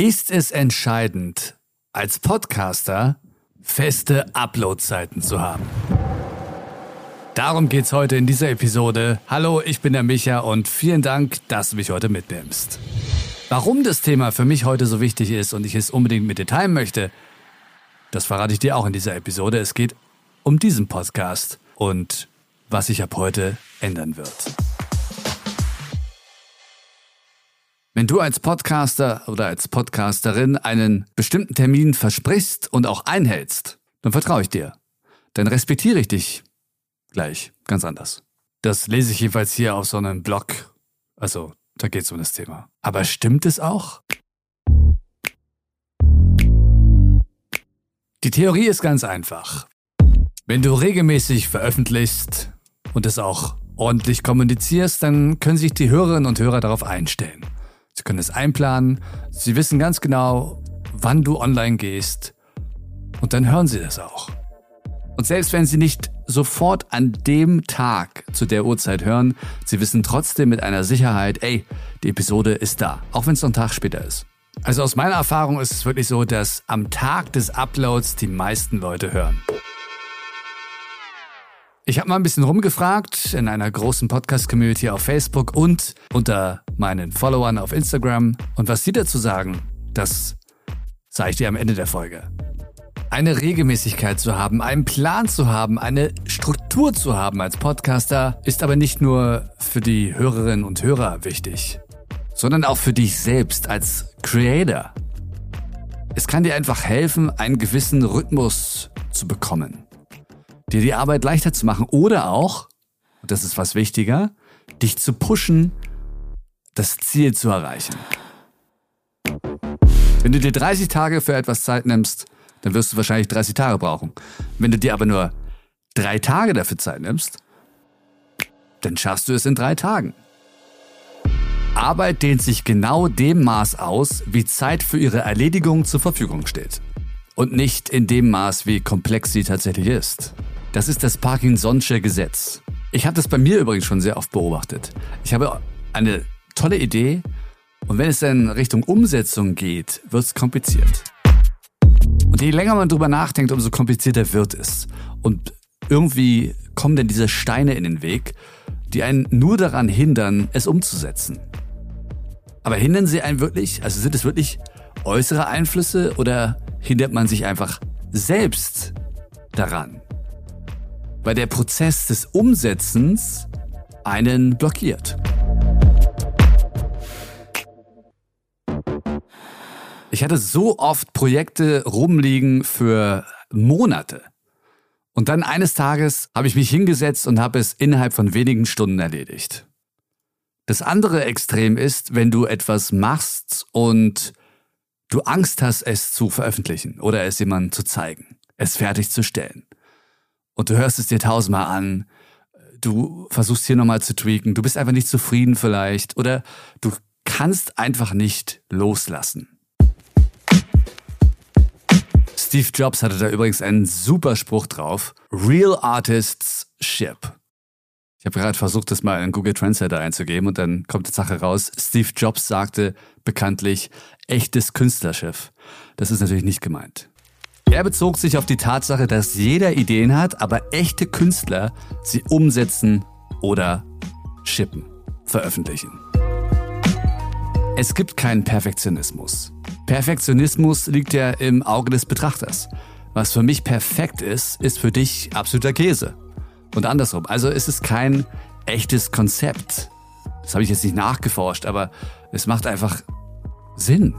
Ist es entscheidend, als Podcaster feste Uploadzeiten zu haben? Darum geht's heute in dieser Episode. Hallo, ich bin der Micha und vielen Dank, dass du mich heute mitnimmst. Warum das Thema für mich heute so wichtig ist und ich es unbedingt mit dir teilen möchte, das verrate ich dir auch in dieser Episode. Es geht um diesen Podcast und was sich ab heute ändern wird. Wenn du als Podcaster oder als Podcasterin einen bestimmten Termin versprichst und auch einhältst, dann vertraue ich dir. Dann respektiere ich dich gleich ganz anders. Das lese ich jedenfalls hier auf so einem Blog. Also, da geht es um das Thema. Aber stimmt es auch? Die Theorie ist ganz einfach. Wenn du regelmäßig veröffentlichst und es auch ordentlich kommunizierst, dann können sich die Hörerinnen und Hörer darauf einstellen. Sie können es einplanen. Sie wissen ganz genau, wann du online gehst. Und dann hören Sie das auch. Und selbst wenn Sie nicht sofort an dem Tag zu der Uhrzeit hören, Sie wissen trotzdem mit einer Sicherheit, ey, die Episode ist da, auch wenn es noch einen Tag später ist. Also aus meiner Erfahrung ist es wirklich so, dass am Tag des Uploads die meisten Leute hören. Ich habe mal ein bisschen rumgefragt in einer großen Podcast-Community auf Facebook und unter meinen Followern auf Instagram. Und was sie dazu sagen, das sage ich dir am Ende der Folge. Eine Regelmäßigkeit zu haben, einen Plan zu haben, eine Struktur zu haben als Podcaster ist aber nicht nur für die Hörerinnen und Hörer wichtig, sondern auch für dich selbst als Creator. Es kann dir einfach helfen, einen gewissen Rhythmus zu bekommen dir die Arbeit leichter zu machen oder auch, und das ist was wichtiger, dich zu pushen, das Ziel zu erreichen. Wenn du dir 30 Tage für etwas Zeit nimmst, dann wirst du wahrscheinlich 30 Tage brauchen. Wenn du dir aber nur drei Tage dafür Zeit nimmst, dann schaffst du es in drei Tagen. Arbeit dehnt sich genau dem Maß aus, wie Zeit für ihre Erledigung zur Verfügung steht. Und nicht in dem Maß, wie komplex sie tatsächlich ist. Das ist das Parkinson'sche Gesetz. Ich habe das bei mir übrigens schon sehr oft beobachtet. Ich habe eine tolle Idee und wenn es dann Richtung Umsetzung geht, wird es kompliziert. Und je länger man drüber nachdenkt, umso komplizierter wird es. Und irgendwie kommen dann diese Steine in den Weg, die einen nur daran hindern, es umzusetzen. Aber hindern sie einen wirklich? Also sind es wirklich äußere Einflüsse oder hindert man sich einfach selbst daran? weil der Prozess des Umsetzens einen blockiert. Ich hatte so oft Projekte rumliegen für Monate. Und dann eines Tages habe ich mich hingesetzt und habe es innerhalb von wenigen Stunden erledigt. Das andere Extrem ist, wenn du etwas machst und du Angst hast, es zu veröffentlichen oder es jemandem zu zeigen, es fertigzustellen und du hörst es dir tausendmal an, du versuchst hier nochmal zu tweaken, du bist einfach nicht zufrieden vielleicht oder du kannst einfach nicht loslassen. Steve Jobs hatte da übrigens einen super Spruch drauf. Real Artists Ship. Ich habe gerade versucht, das mal in Google Translator einzugeben und dann kommt die Sache raus. Steve Jobs sagte bekanntlich echtes Künstlerschiff. Das ist natürlich nicht gemeint. Er bezog sich auf die Tatsache, dass jeder Ideen hat, aber echte Künstler sie umsetzen oder shippen, veröffentlichen. Es gibt keinen Perfektionismus. Perfektionismus liegt ja im Auge des Betrachters. Was für mich perfekt ist, ist für dich absoluter Käse. Und andersrum. Also ist es kein echtes Konzept. Das habe ich jetzt nicht nachgeforscht, aber es macht einfach Sinn.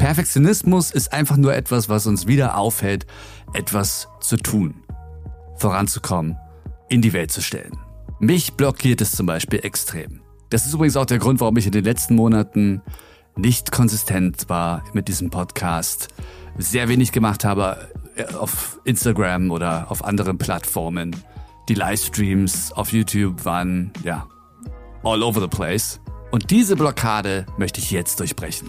Perfektionismus ist einfach nur etwas, was uns wieder aufhält, etwas zu tun, voranzukommen, in die Welt zu stellen. Mich blockiert es zum Beispiel extrem. Das ist übrigens auch der Grund, warum ich in den letzten Monaten nicht konsistent war mit diesem Podcast, sehr wenig gemacht habe äh, auf Instagram oder auf anderen Plattformen. Die Livestreams auf YouTube waren, ja, all over the place. Und diese Blockade möchte ich jetzt durchbrechen.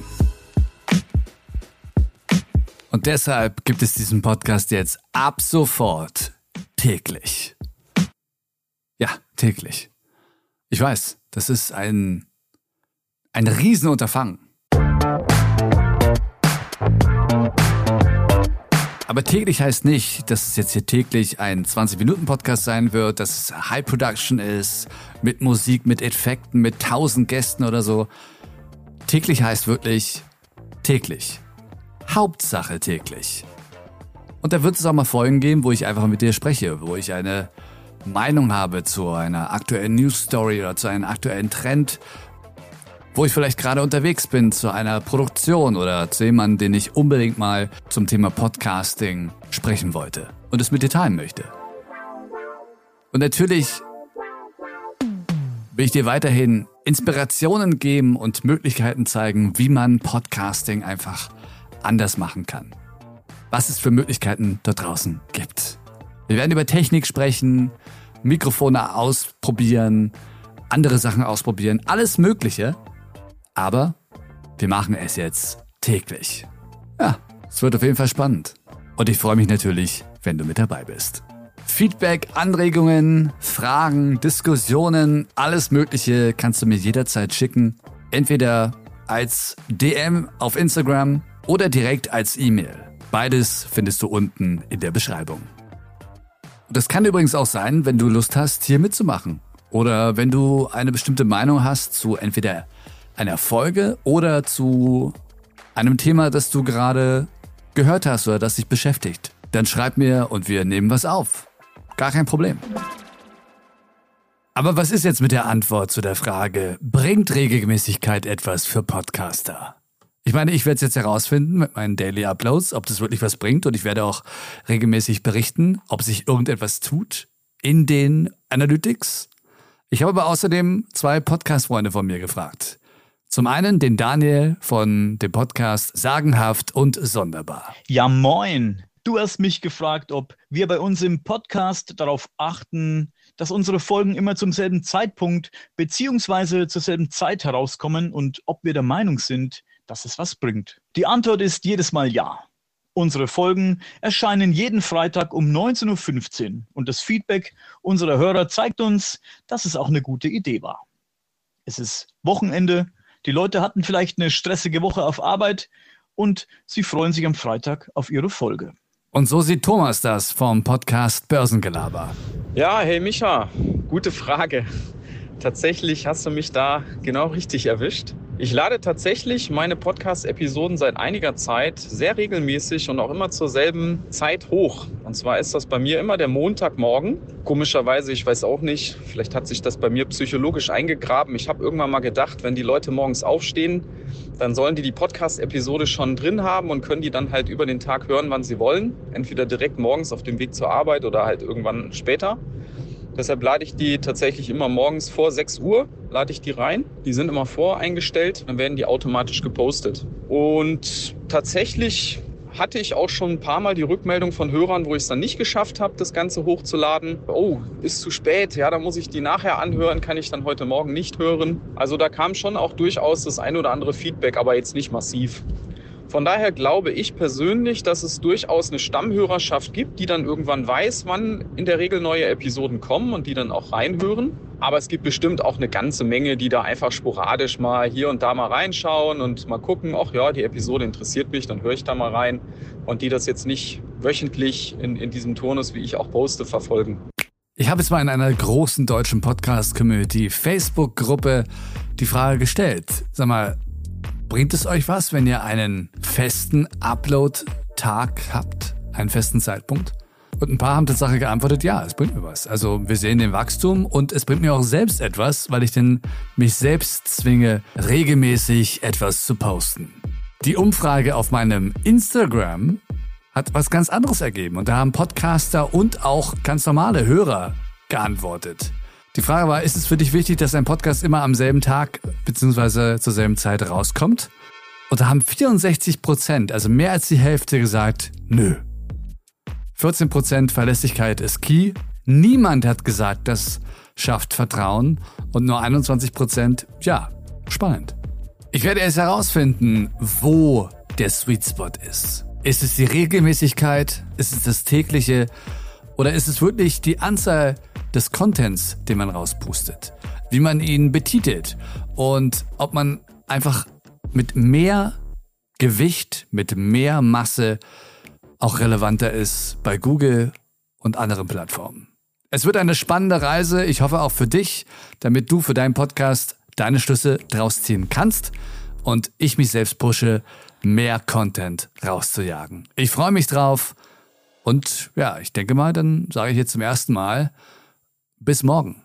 Und deshalb gibt es diesen Podcast jetzt ab sofort täglich. Ja, täglich. Ich weiß, das ist ein, ein Riesenunterfangen. Aber täglich heißt nicht, dass es jetzt hier täglich ein 20-Minuten-Podcast sein wird, dass es High Production ist, mit Musik, mit Effekten, mit tausend Gästen oder so. Täglich heißt wirklich täglich. Hauptsache täglich. Und da wird es auch mal Folgen geben, wo ich einfach mit dir spreche, wo ich eine Meinung habe zu einer aktuellen News Story oder zu einem aktuellen Trend wo ich vielleicht gerade unterwegs bin zu einer Produktion oder zu jemandem, den ich unbedingt mal zum Thema Podcasting sprechen wollte und es mit dir teilen möchte. Und natürlich will ich dir weiterhin Inspirationen geben und Möglichkeiten zeigen, wie man Podcasting einfach anders machen kann. Was es für Möglichkeiten dort draußen gibt. Wir werden über Technik sprechen, Mikrofone ausprobieren, andere Sachen ausprobieren, alles Mögliche. Aber wir machen es jetzt täglich. Ja, es wird auf jeden Fall spannend. Und ich freue mich natürlich, wenn du mit dabei bist. Feedback, Anregungen, Fragen, Diskussionen, alles Mögliche kannst du mir jederzeit schicken. Entweder als DM auf Instagram oder direkt als E-Mail. Beides findest du unten in der Beschreibung. das kann übrigens auch sein, wenn du Lust hast, hier mitzumachen. Oder wenn du eine bestimmte Meinung hast zu entweder einer Folge oder zu einem Thema, das du gerade gehört hast oder das dich beschäftigt, dann schreib mir und wir nehmen was auf. Gar kein Problem. Aber was ist jetzt mit der Antwort zu der Frage, bringt Regelmäßigkeit etwas für Podcaster? Ich meine, ich werde es jetzt herausfinden mit meinen Daily Uploads, ob das wirklich was bringt und ich werde auch regelmäßig berichten, ob sich irgendetwas tut in den Analytics. Ich habe aber außerdem zwei Podcast-Freunde von mir gefragt. Zum einen den Daniel von dem Podcast Sagenhaft und Sonderbar. Ja, moin. Du hast mich gefragt, ob wir bei uns im Podcast darauf achten, dass unsere Folgen immer zum selben Zeitpunkt beziehungsweise zur selben Zeit herauskommen und ob wir der Meinung sind, dass es was bringt. Die Antwort ist jedes Mal ja. Unsere Folgen erscheinen jeden Freitag um 19.15 Uhr und das Feedback unserer Hörer zeigt uns, dass es auch eine gute Idee war. Es ist Wochenende die Leute hatten vielleicht eine stressige Woche auf Arbeit und sie freuen sich am Freitag auf ihre Folge. Und so sieht Thomas das vom Podcast Börsengelaber. Ja, hey Micha, gute Frage. Tatsächlich hast du mich da genau richtig erwischt. Ich lade tatsächlich meine Podcast-Episoden seit einiger Zeit sehr regelmäßig und auch immer zur selben Zeit hoch. Und zwar ist das bei mir immer der Montagmorgen. Komischerweise, ich weiß auch nicht, vielleicht hat sich das bei mir psychologisch eingegraben. Ich habe irgendwann mal gedacht, wenn die Leute morgens aufstehen, dann sollen die die Podcast-Episode schon drin haben und können die dann halt über den Tag hören, wann sie wollen. Entweder direkt morgens auf dem Weg zur Arbeit oder halt irgendwann später. Deshalb lade ich die tatsächlich immer morgens vor 6 Uhr, lade ich die rein. Die sind immer voreingestellt, dann werden die automatisch gepostet. Und tatsächlich hatte ich auch schon ein paar Mal die Rückmeldung von Hörern, wo ich es dann nicht geschafft habe, das Ganze hochzuladen. Oh, ist zu spät, ja, da muss ich die nachher anhören, kann ich dann heute Morgen nicht hören. Also da kam schon auch durchaus das ein oder andere Feedback, aber jetzt nicht massiv. Von daher glaube ich persönlich, dass es durchaus eine Stammhörerschaft gibt, die dann irgendwann weiß, wann in der Regel neue Episoden kommen und die dann auch reinhören. Aber es gibt bestimmt auch eine ganze Menge, die da einfach sporadisch mal hier und da mal reinschauen und mal gucken, ach ja, die Episode interessiert mich, dann höre ich da mal rein. Und die das jetzt nicht wöchentlich in, in diesem Turnus, wie ich auch poste, verfolgen. Ich habe jetzt mal in einer großen deutschen Podcast-Community, Facebook-Gruppe, die Frage gestellt. Sag mal, Bringt es euch was, wenn ihr einen festen Upload-Tag habt? Einen festen Zeitpunkt? Und ein paar haben tatsächlich geantwortet, ja, es bringt mir was. Also wir sehen den Wachstum und es bringt mir auch selbst etwas, weil ich denn mich selbst zwinge, regelmäßig etwas zu posten. Die Umfrage auf meinem Instagram hat was ganz anderes ergeben und da haben Podcaster und auch ganz normale Hörer geantwortet. Die Frage war, ist es für dich wichtig, dass ein Podcast immer am selben Tag bzw. zur selben Zeit rauskommt? Und da haben 64 Prozent, also mehr als die Hälfte gesagt, nö. 14 Prozent Verlässlichkeit ist key. Niemand hat gesagt, das schafft Vertrauen. Und nur 21 Prozent, ja, spannend. Ich werde erst herausfinden, wo der Sweet Spot ist. Ist es die Regelmäßigkeit? Ist es das tägliche? Oder ist es wirklich die Anzahl des Contents, den man rauspustet, wie man ihn betitelt und ob man einfach mit mehr Gewicht, mit mehr Masse auch relevanter ist bei Google und anderen Plattformen. Es wird eine spannende Reise, ich hoffe auch für dich, damit du für deinen Podcast deine Schlüsse draus ziehen kannst und ich mich selbst pushe, mehr Content rauszujagen. Ich freue mich drauf und ja, ich denke mal, dann sage ich jetzt zum ersten Mal, bis morgen.